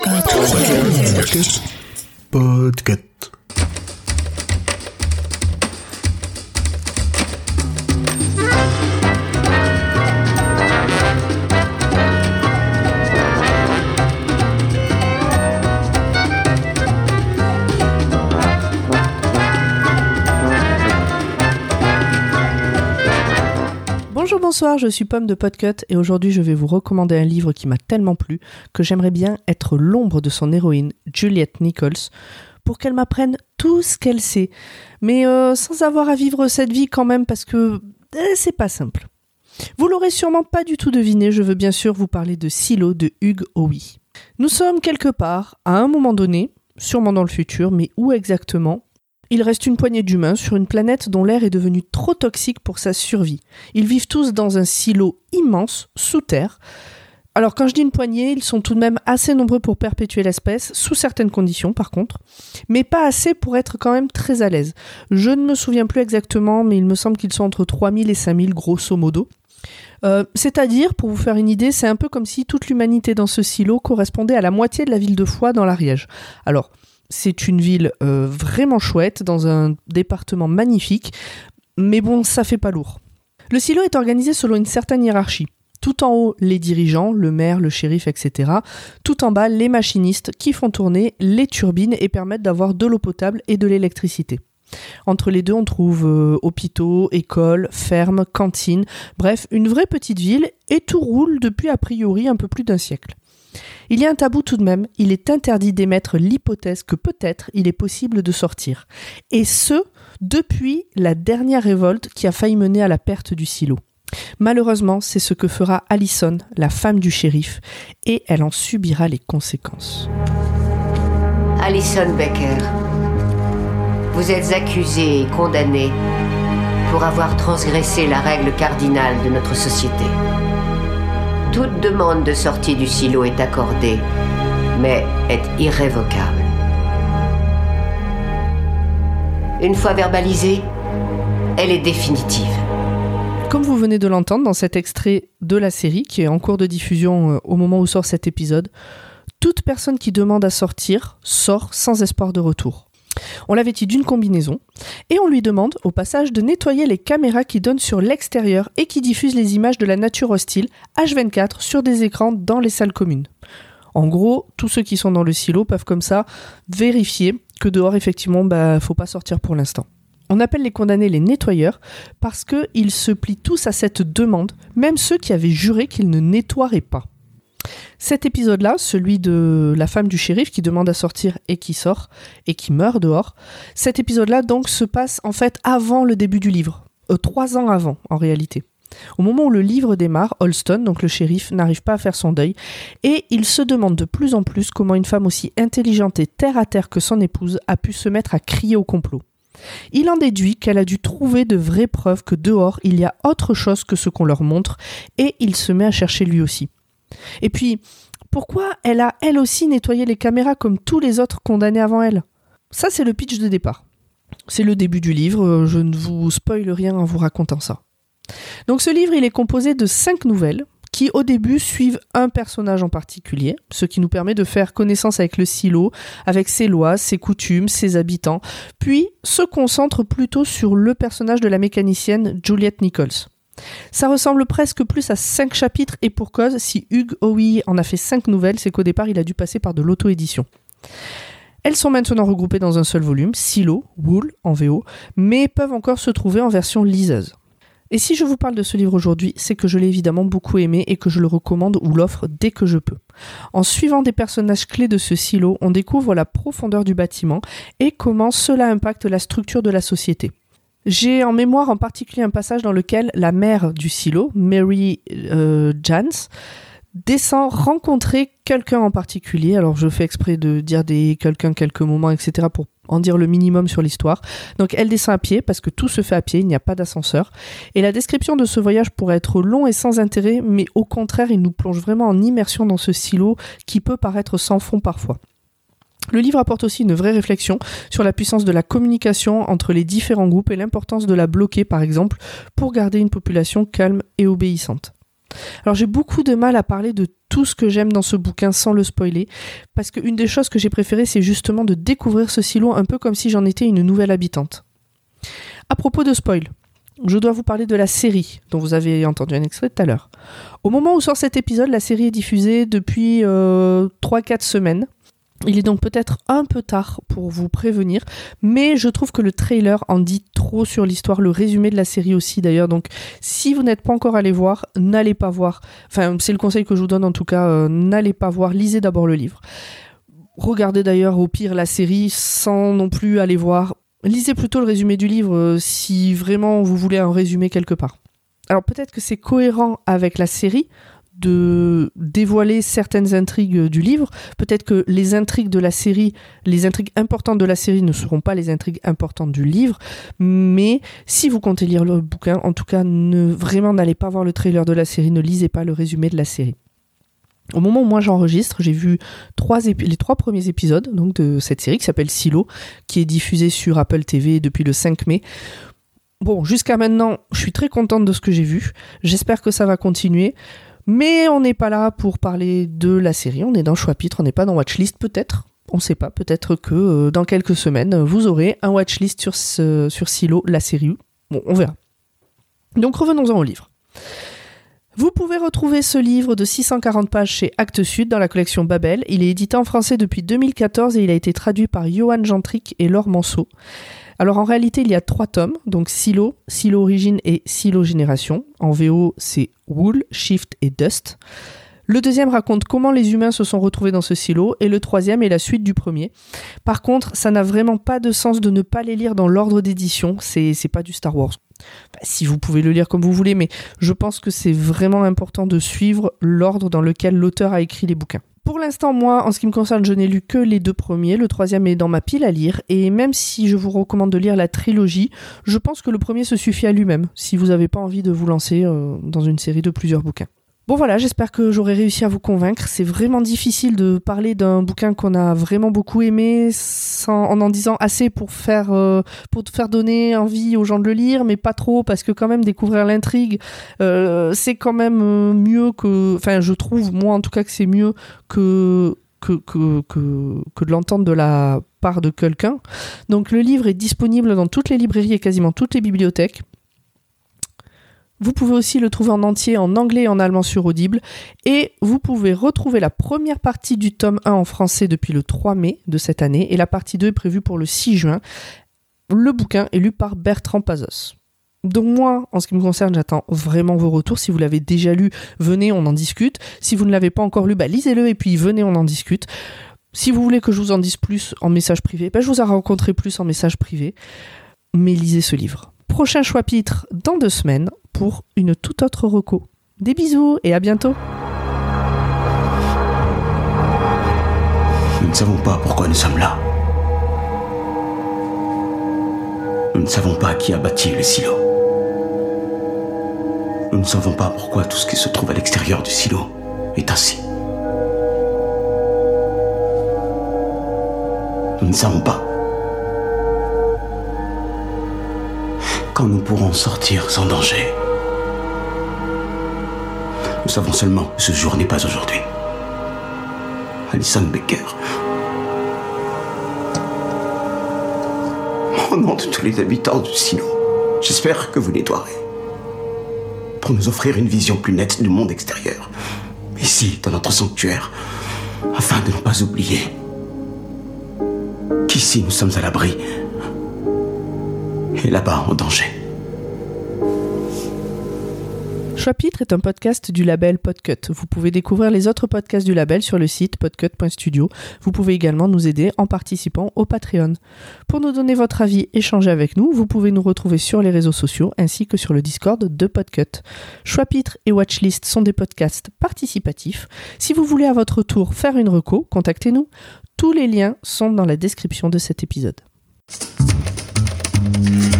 Podcast. Bonjour, bonsoir, je suis Pomme de Podcut et aujourd'hui je vais vous recommander un livre qui m'a tellement plu que j'aimerais bien être l'ombre de son héroïne, Juliette Nichols, pour qu'elle m'apprenne tout ce qu'elle sait, mais euh, sans avoir à vivre cette vie quand même parce que euh, c'est pas simple. Vous l'aurez sûrement pas du tout deviné, je veux bien sûr vous parler de Silo de Hugues Owie. Nous sommes quelque part, à un moment donné, sûrement dans le futur, mais où exactement il reste une poignée d'humains sur une planète dont l'air est devenu trop toxique pour sa survie. Ils vivent tous dans un silo immense, sous terre. Alors quand je dis une poignée, ils sont tout de même assez nombreux pour perpétuer l'espèce, sous certaines conditions par contre, mais pas assez pour être quand même très à l'aise. Je ne me souviens plus exactement, mais il me semble qu'ils sont entre 3000 et 5000 grosso modo. Euh, C'est-à-dire, pour vous faire une idée, c'est un peu comme si toute l'humanité dans ce silo correspondait à la moitié de la ville de Foix dans l'Ariège. Alors, c'est une ville euh, vraiment chouette, dans un département magnifique, mais bon, ça fait pas lourd. Le silo est organisé selon une certaine hiérarchie. Tout en haut, les dirigeants, le maire, le shérif, etc. Tout en bas, les machinistes qui font tourner les turbines et permettent d'avoir de l'eau potable et de l'électricité. Entre les deux, on trouve euh, hôpitaux, écoles, fermes, cantines, bref, une vraie petite ville, et tout roule depuis a priori un peu plus d'un siècle. Il y a un tabou tout de même, il est interdit d'émettre l'hypothèse que peut-être il est possible de sortir. Et ce, depuis la dernière révolte qui a failli mener à la perte du silo. Malheureusement, c'est ce que fera Allison, la femme du shérif, et elle en subira les conséquences. Alison Becker, vous êtes accusée et condamnée pour avoir transgressé la règle cardinale de notre société. Toute demande de sortie du silo est accordée, mais est irrévocable. Une fois verbalisée, elle est définitive. Comme vous venez de l'entendre dans cet extrait de la série qui est en cours de diffusion euh, au moment où sort cet épisode, toute personne qui demande à sortir sort sans espoir de retour. On l'avait dit d'une combinaison, et on lui demande au passage de nettoyer les caméras qui donnent sur l'extérieur et qui diffusent les images de la nature hostile H24 sur des écrans dans les salles communes. En gros, tous ceux qui sont dans le silo peuvent comme ça vérifier que dehors, effectivement, bah, faut pas sortir pour l'instant. On appelle les condamnés les nettoyeurs parce qu'ils se plient tous à cette demande, même ceux qui avaient juré qu'ils ne nettoieraient pas. Cet épisode-là, celui de la femme du shérif qui demande à sortir et qui sort et qui meurt dehors, cet épisode-là donc se passe en fait avant le début du livre, euh, trois ans avant en réalité. Au moment où le livre démarre, Holston, donc le shérif, n'arrive pas à faire son deuil et il se demande de plus en plus comment une femme aussi intelligente et terre à terre que son épouse a pu se mettre à crier au complot. Il en déduit qu'elle a dû trouver de vraies preuves que dehors il y a autre chose que ce qu'on leur montre et il se met à chercher lui aussi. Et puis, pourquoi elle a elle aussi nettoyé les caméras comme tous les autres condamnés avant elle? Ça, c'est le pitch de départ. C'est le début du livre, euh, je ne vous spoile rien en vous racontant ça. Donc ce livre, il est composé de cinq nouvelles qui au début suivent un personnage en particulier, ce qui nous permet de faire connaissance avec le silo, avec ses lois, ses coutumes, ses habitants, puis se concentre plutôt sur le personnage de la mécanicienne Juliette Nichols. Ça ressemble presque plus à cinq chapitres et pour cause, si Hugues Owie en a fait cinq nouvelles, c'est qu'au départ il a dû passer par de l'auto-édition. Elles sont maintenant regroupées dans un seul volume, Silo, Wool en VO, mais peuvent encore se trouver en version liseuse. Et si je vous parle de ce livre aujourd'hui, c'est que je l'ai évidemment beaucoup aimé et que je le recommande ou l'offre dès que je peux. En suivant des personnages clés de ce silo, on découvre la profondeur du bâtiment et comment cela impacte la structure de la société. J'ai en mémoire en particulier un passage dans lequel la mère du silo, Mary euh, Jans, descend rencontrer quelqu'un en particulier. Alors je fais exprès de dire des quelqu'un quelques moments, etc. pour en dire le minimum sur l'histoire. Donc elle descend à pied parce que tout se fait à pied, il n'y a pas d'ascenseur. Et la description de ce voyage pourrait être long et sans intérêt, mais au contraire, il nous plonge vraiment en immersion dans ce silo qui peut paraître sans fond parfois. Le livre apporte aussi une vraie réflexion sur la puissance de la communication entre les différents groupes et l'importance de la bloquer, par exemple, pour garder une population calme et obéissante. Alors j'ai beaucoup de mal à parler de tout ce que j'aime dans ce bouquin sans le spoiler, parce qu'une des choses que j'ai préférées, c'est justement de découvrir ce silo un peu comme si j'en étais une nouvelle habitante. À propos de spoil, je dois vous parler de la série dont vous avez entendu un extrait tout à l'heure. Au moment où sort cet épisode, la série est diffusée depuis 3-4 euh, semaines. Il est donc peut-être un peu tard pour vous prévenir, mais je trouve que le trailer en dit trop sur l'histoire, le résumé de la série aussi d'ailleurs. Donc si vous n'êtes pas encore allé voir, n'allez pas voir. Enfin, c'est le conseil que je vous donne en tout cas, euh, n'allez pas voir, lisez d'abord le livre. Regardez d'ailleurs au pire la série sans non plus aller voir. Lisez plutôt le résumé du livre euh, si vraiment vous voulez un résumé quelque part. Alors peut-être que c'est cohérent avec la série, de dévoiler certaines intrigues du livre. Peut-être que les intrigues de la série, les intrigues importantes de la série ne seront pas les intrigues importantes du livre, mais si vous comptez lire le bouquin, en tout cas, ne vraiment n'allez pas voir le trailer de la série, ne lisez pas le résumé de la série. Au moment où moi j'enregistre, j'ai vu les trois premiers épisodes donc de cette série qui s'appelle Silo, qui est diffusée sur Apple TV depuis le 5 mai. Bon, jusqu'à maintenant, je suis très contente de ce que j'ai vu. J'espère que ça va continuer. Mais on n'est pas là pour parler de la série, on est dans Chapitre, on n'est pas dans Watchlist peut-être. On ne sait pas, peut-être que euh, dans quelques semaines, vous aurez un watchlist sur, Silo, la série. Bon, on verra. Donc revenons-en au livre. Vous pouvez retrouver ce livre de 640 pages chez Actes Sud dans la collection Babel. Il est édité en français depuis 2014 et il a été traduit par Johan Gentric et Laure Manceau. Alors en réalité, il y a trois tomes, donc Silo, Silo Origine et Silo Génération. En VO, c'est Wool, Shift et Dust. Le deuxième raconte comment les humains se sont retrouvés dans ce silo, et le troisième est la suite du premier. Par contre, ça n'a vraiment pas de sens de ne pas les lire dans l'ordre d'édition, c'est, pas du Star Wars. si vous pouvez le lire comme vous voulez, mais je pense que c'est vraiment important de suivre l'ordre dans lequel l'auteur a écrit les bouquins. Pour l'instant, moi, en ce qui me concerne, je n'ai lu que les deux premiers. Le troisième est dans ma pile à lire. Et même si je vous recommande de lire la trilogie, je pense que le premier se suffit à lui-même, si vous n'avez pas envie de vous lancer euh, dans une série de plusieurs bouquins. Bon voilà, j'espère que j'aurai réussi à vous convaincre. C'est vraiment difficile de parler d'un bouquin qu'on a vraiment beaucoup aimé en en disant assez pour faire euh, pour faire donner envie aux gens de le lire, mais pas trop parce que quand même découvrir l'intrigue, euh, c'est quand même euh, mieux que, enfin je trouve moi en tout cas que c'est mieux que que, que, que, que de l'entendre de la part de quelqu'un. Donc le livre est disponible dans toutes les librairies et quasiment toutes les bibliothèques. Vous pouvez aussi le trouver en entier en anglais et en allemand sur Audible. Et vous pouvez retrouver la première partie du tome 1 en français depuis le 3 mai de cette année. Et la partie 2 est prévue pour le 6 juin. Le bouquin est lu par Bertrand Pazos. Donc moi, en ce qui me concerne, j'attends vraiment vos retours. Si vous l'avez déjà lu, venez, on en discute. Si vous ne l'avez pas encore lu, bah, lisez-le et puis venez, on en discute. Si vous voulez que je vous en dise plus en message privé, bah, je vous ai rencontré plus en message privé. Mais lisez ce livre. Prochain chapitre dans deux semaines pour une toute autre reco. Des bisous et à bientôt Nous ne savons pas pourquoi nous sommes là. Nous ne savons pas qui a bâti le silo. Nous ne savons pas pourquoi tout ce qui se trouve à l'extérieur du silo est ainsi. Nous ne savons pas quand nous pourrons sortir sans danger. Nous savons seulement que ce jour n'est pas aujourd'hui. Alison Becker. Au nom de tous les habitants du silo, j'espère que vous nettoierez. Pour nous offrir une vision plus nette du monde extérieur. Ici, dans notre sanctuaire, afin de ne pas oublier qu'ici nous sommes à l'abri et là-bas en danger. Chapitre est un podcast du label Podcut. Vous pouvez découvrir les autres podcasts du label sur le site podcut.studio. Vous pouvez également nous aider en participant au Patreon. Pour nous donner votre avis, échanger avec nous, vous pouvez nous retrouver sur les réseaux sociaux ainsi que sur le Discord de Podcut. Chapitre et Watchlist sont des podcasts participatifs. Si vous voulez à votre tour faire une reco, contactez-nous. Tous les liens sont dans la description de cet épisode. Mm-hmm.